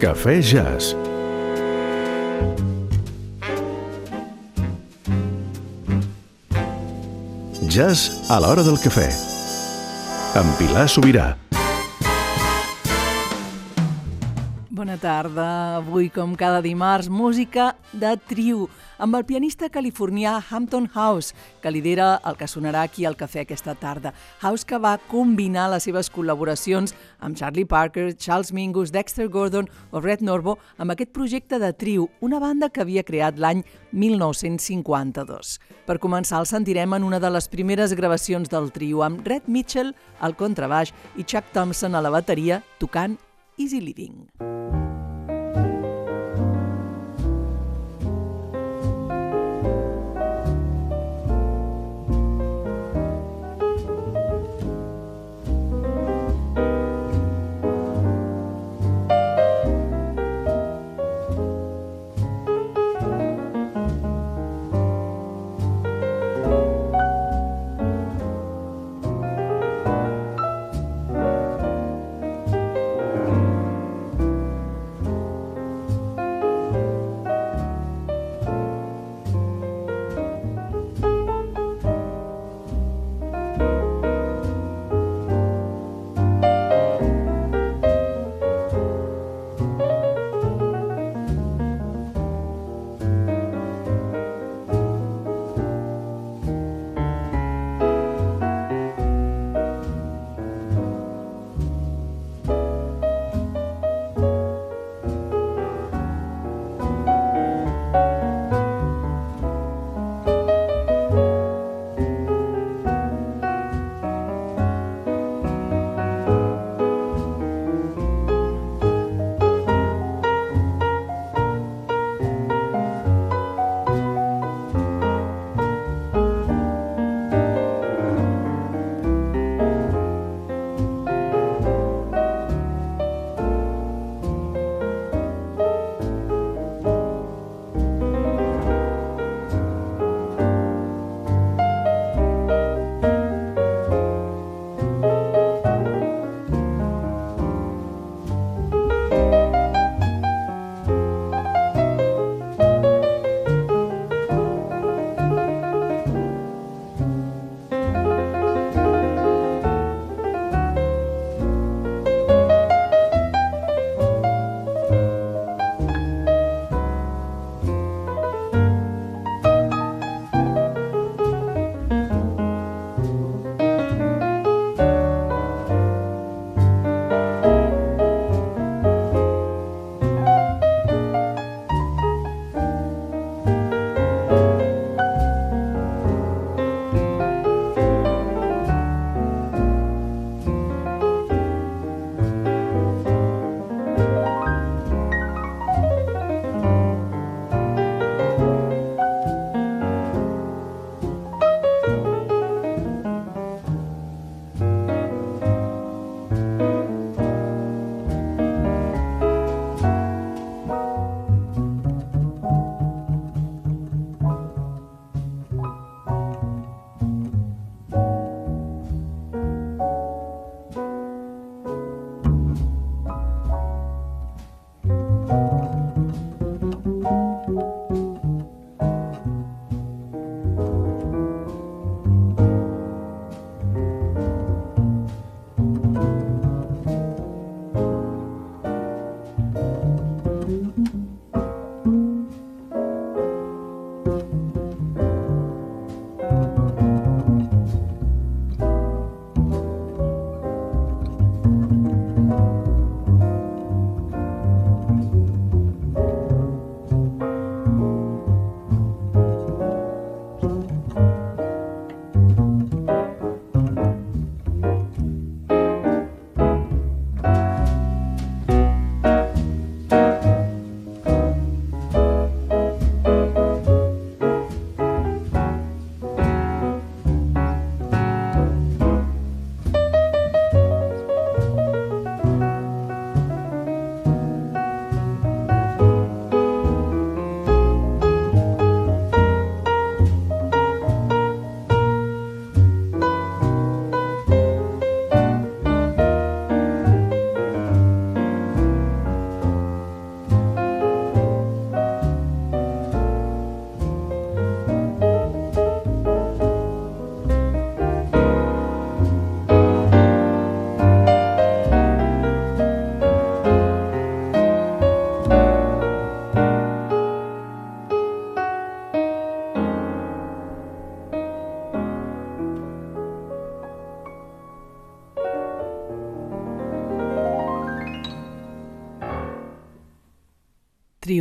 Cafè Jazz. Jazz a l'hora del cafè. Amb Pilar Sobirà. Tarda. Avui, com cada dimarts, música de trio amb el pianista californià Hampton House, que lidera el que sonarà aquí al cafè aquesta tarda. House que va combinar les seves col·laboracions amb Charlie Parker, Charles Mingus, Dexter Gordon o Red Norvo amb aquest projecte de trio, una banda que havia creat l'any 1952. Per començar, el sentirem en una de les primeres gravacions del trio amb Red Mitchell al contrabaix i Chuck Thompson a la bateria tocant Easy Living.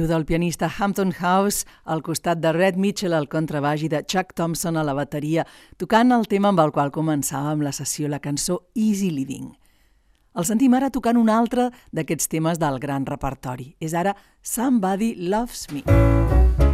Del pianista Hampton House al costat de Red Mitchell al contrabaix i de Chuck Thompson a la bateria, tocant el tema amb el qual començàvem la sessió, la cançó Easy Living. El sentim ara tocant un altre d'aquests temes del gran repertori. És ara Somebody Loves Me.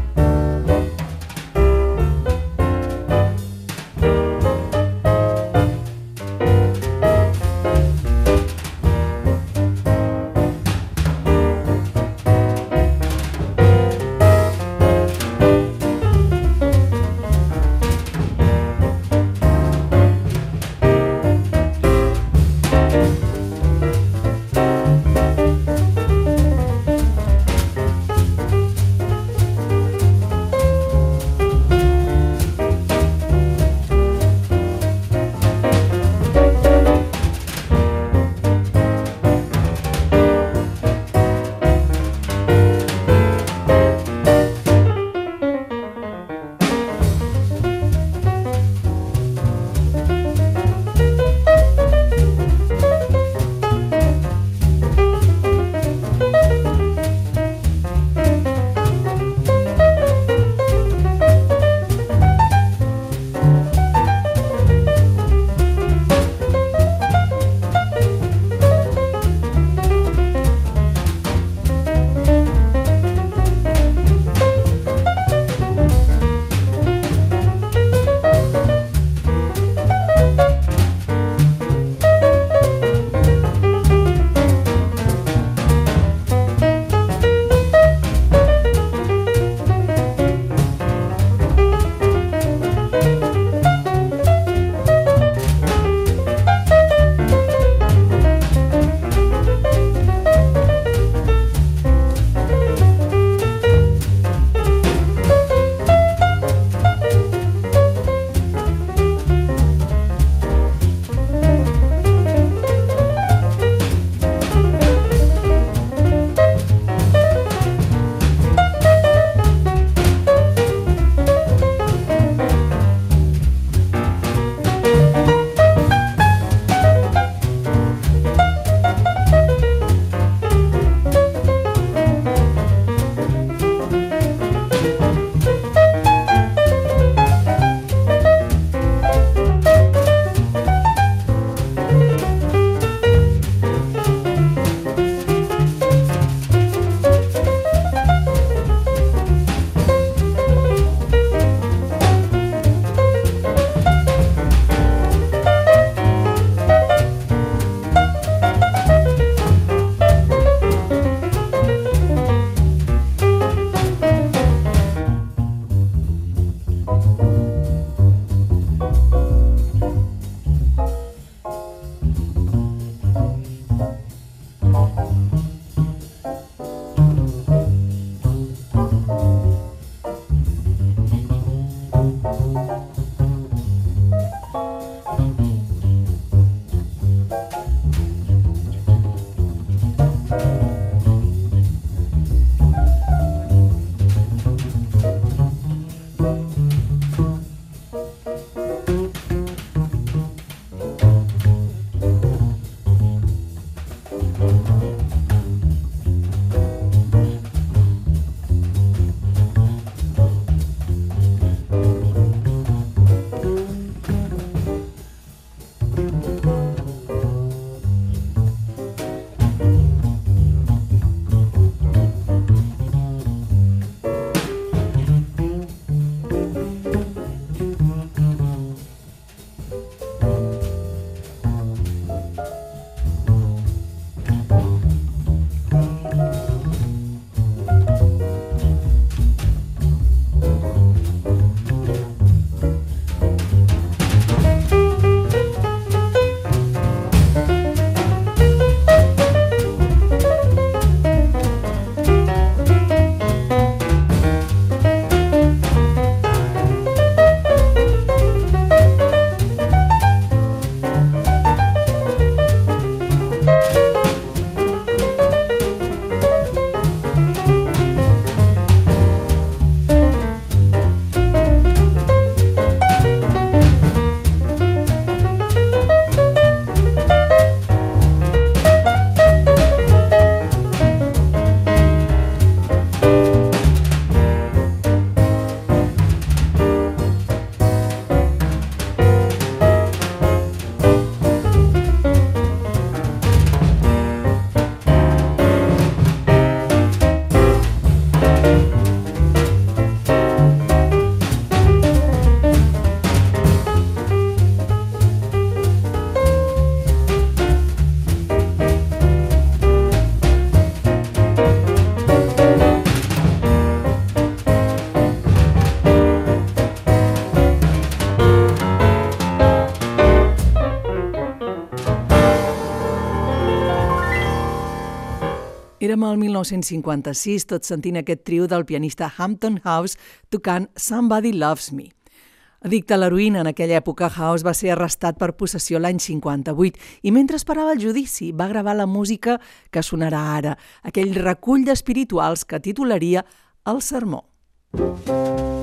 Érem al 1956, tot sentint aquest trio del pianista Hampton House tocant Somebody Loves Me. Addicte a l'heroïna en aquella època, House va ser arrestat per possessió l'any 58 i mentre esperava el judici va gravar la música que sonarà ara, aquell recull d'espirituals que titularia El sermó. Música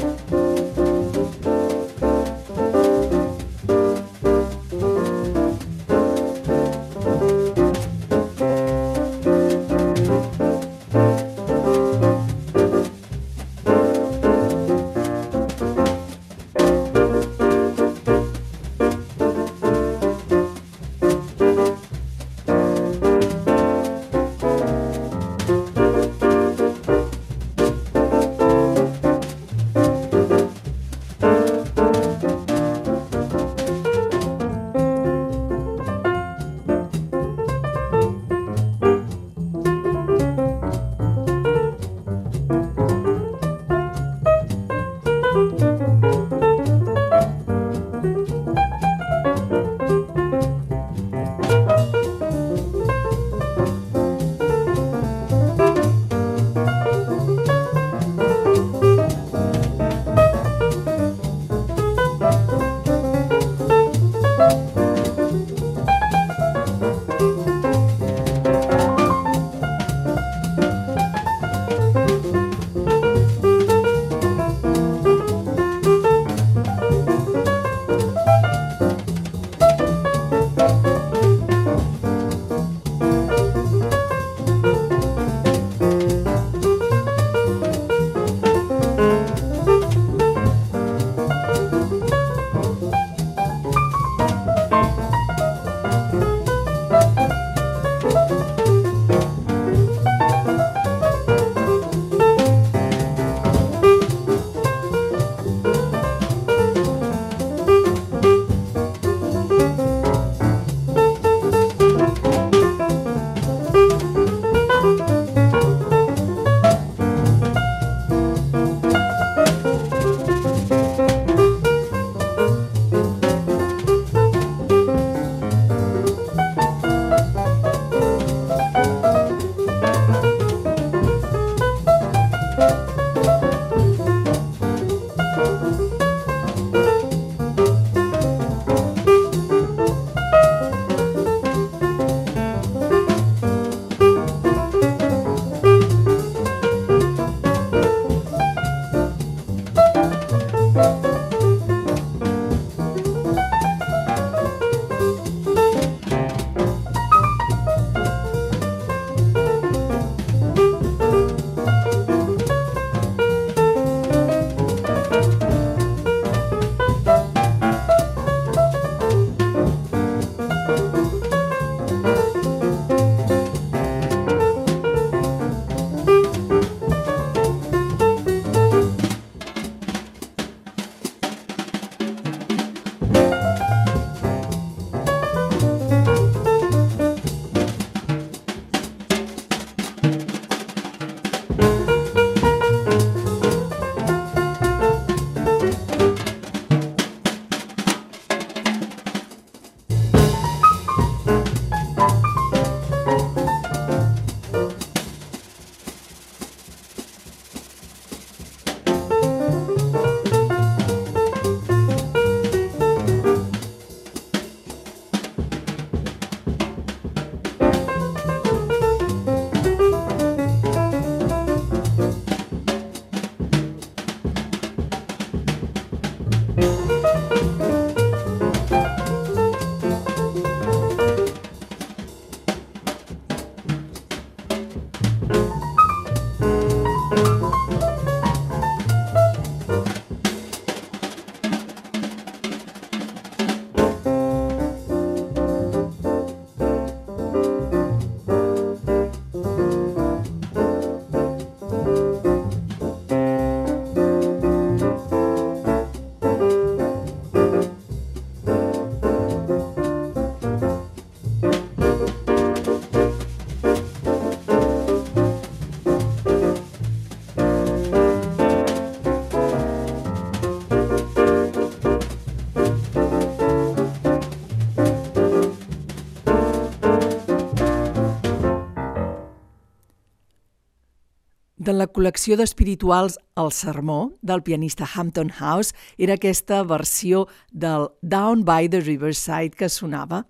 de la col·lecció d'espirituals El Sermó, del pianista Hampton House, era aquesta versió del Down by the Riverside que sonava.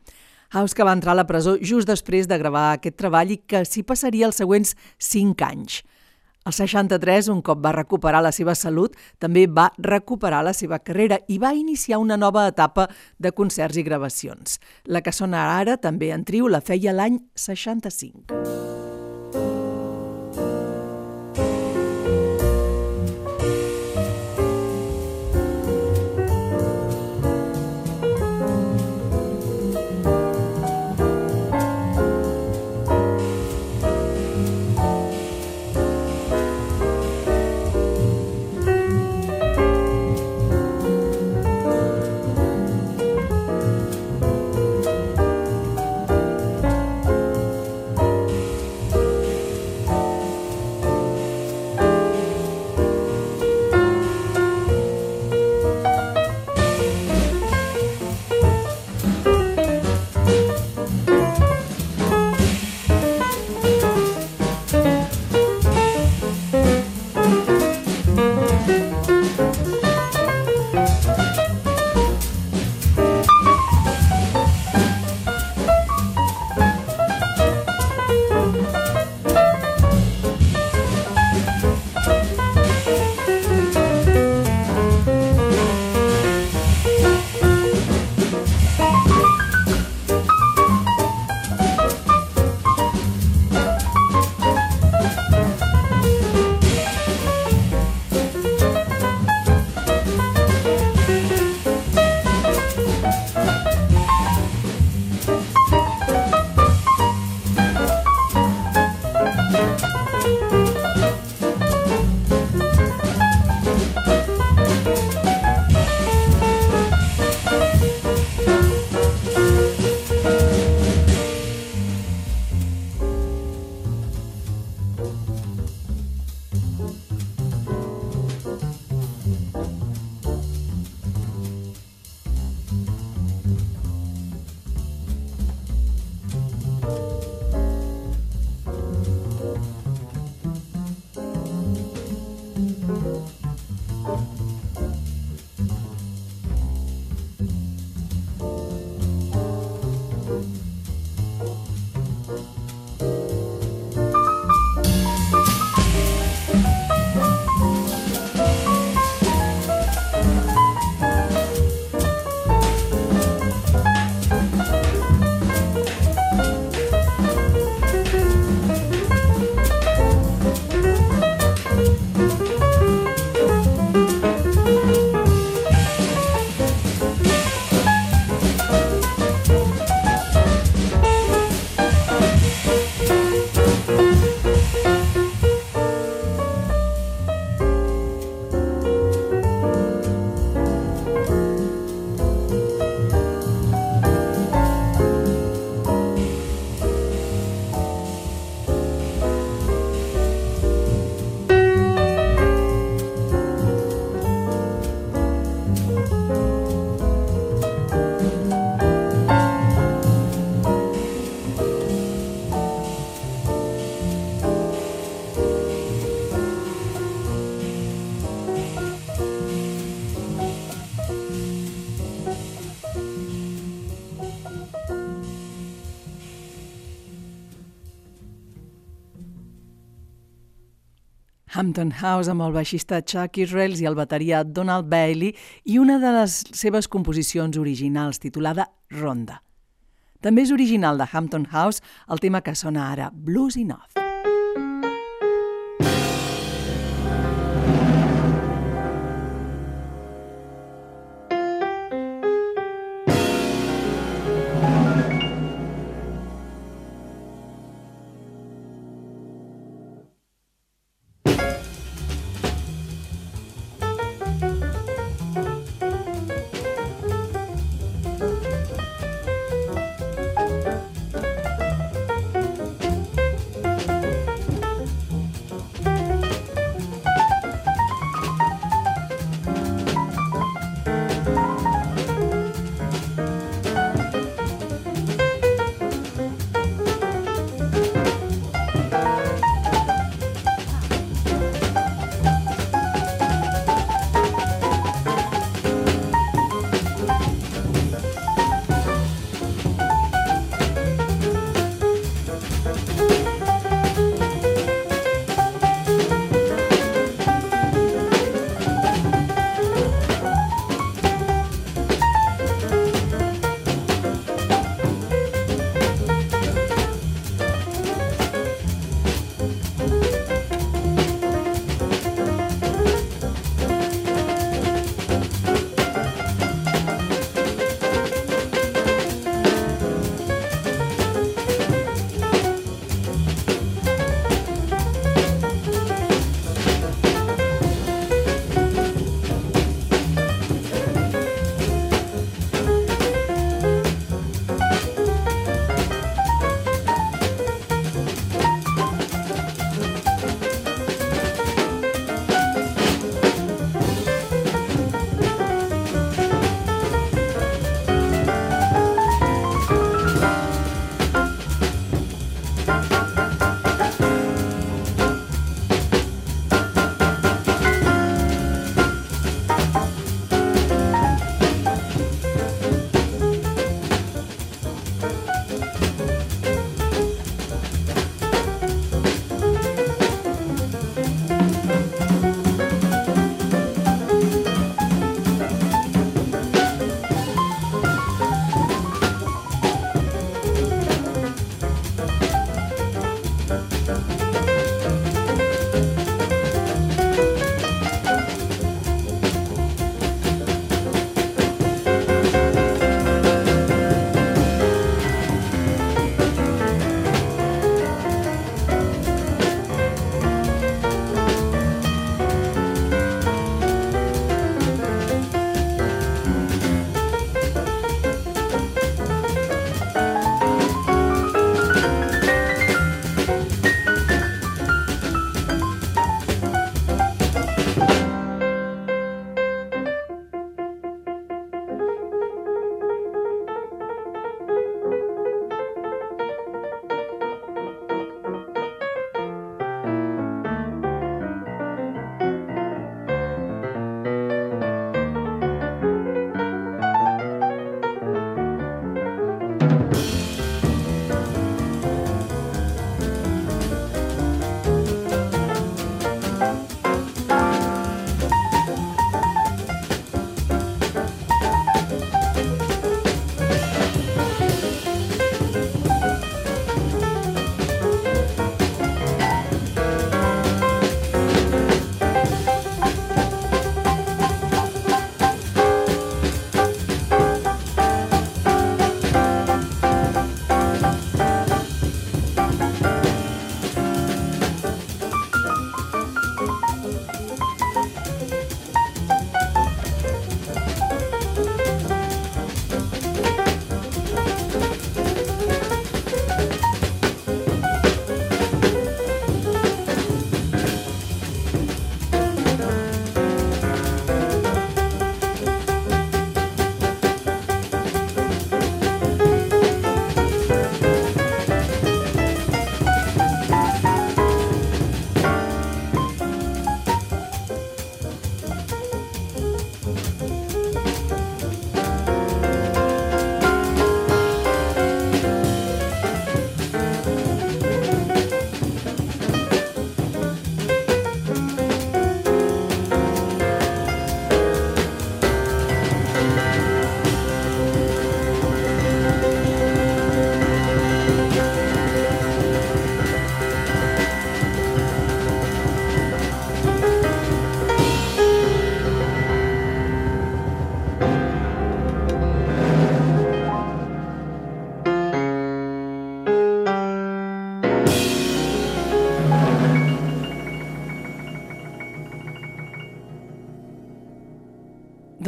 House que va entrar a la presó just després de gravar aquest treball i que s'hi passaria els següents cinc anys. Al 63, un cop va recuperar la seva salut, també va recuperar la seva carrera i va iniciar una nova etapa de concerts i gravacions. La que sona ara, també en trio, la feia l'any 65. Hampton House amb el baixista Chuck Israels i el bateria Donald Bailey i una de les seves composicions originals titulada Ronda. També és original de Hampton House el tema que sona ara, Blues Enough.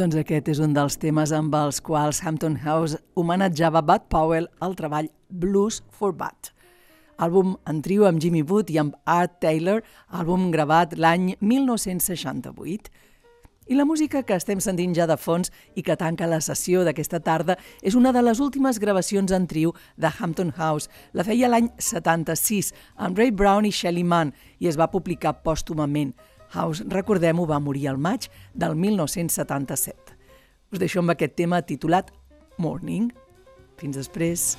Doncs aquest és un dels temes amb els quals Hampton House homenatjava Bud Powell al treball Blues for Bud. Àlbum en trio amb Jimmy Wood i amb Art Taylor, àlbum gravat l'any 1968. I la música que estem sentint ja de fons i que tanca la sessió d'aquesta tarda és una de les últimes gravacions en trio de Hampton House. La feia l'any 76 amb Ray Brown i Shelly Mann i es va publicar pòstumament. House, recordem-ho, va morir al maig del 1977. Us deixo amb aquest tema titulat Morning. Fins després.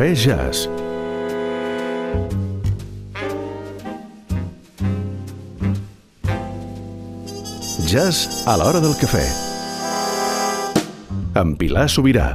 Cafè Jazz. Jazz a l'hora del cafè. Amb Pilar Sobirà.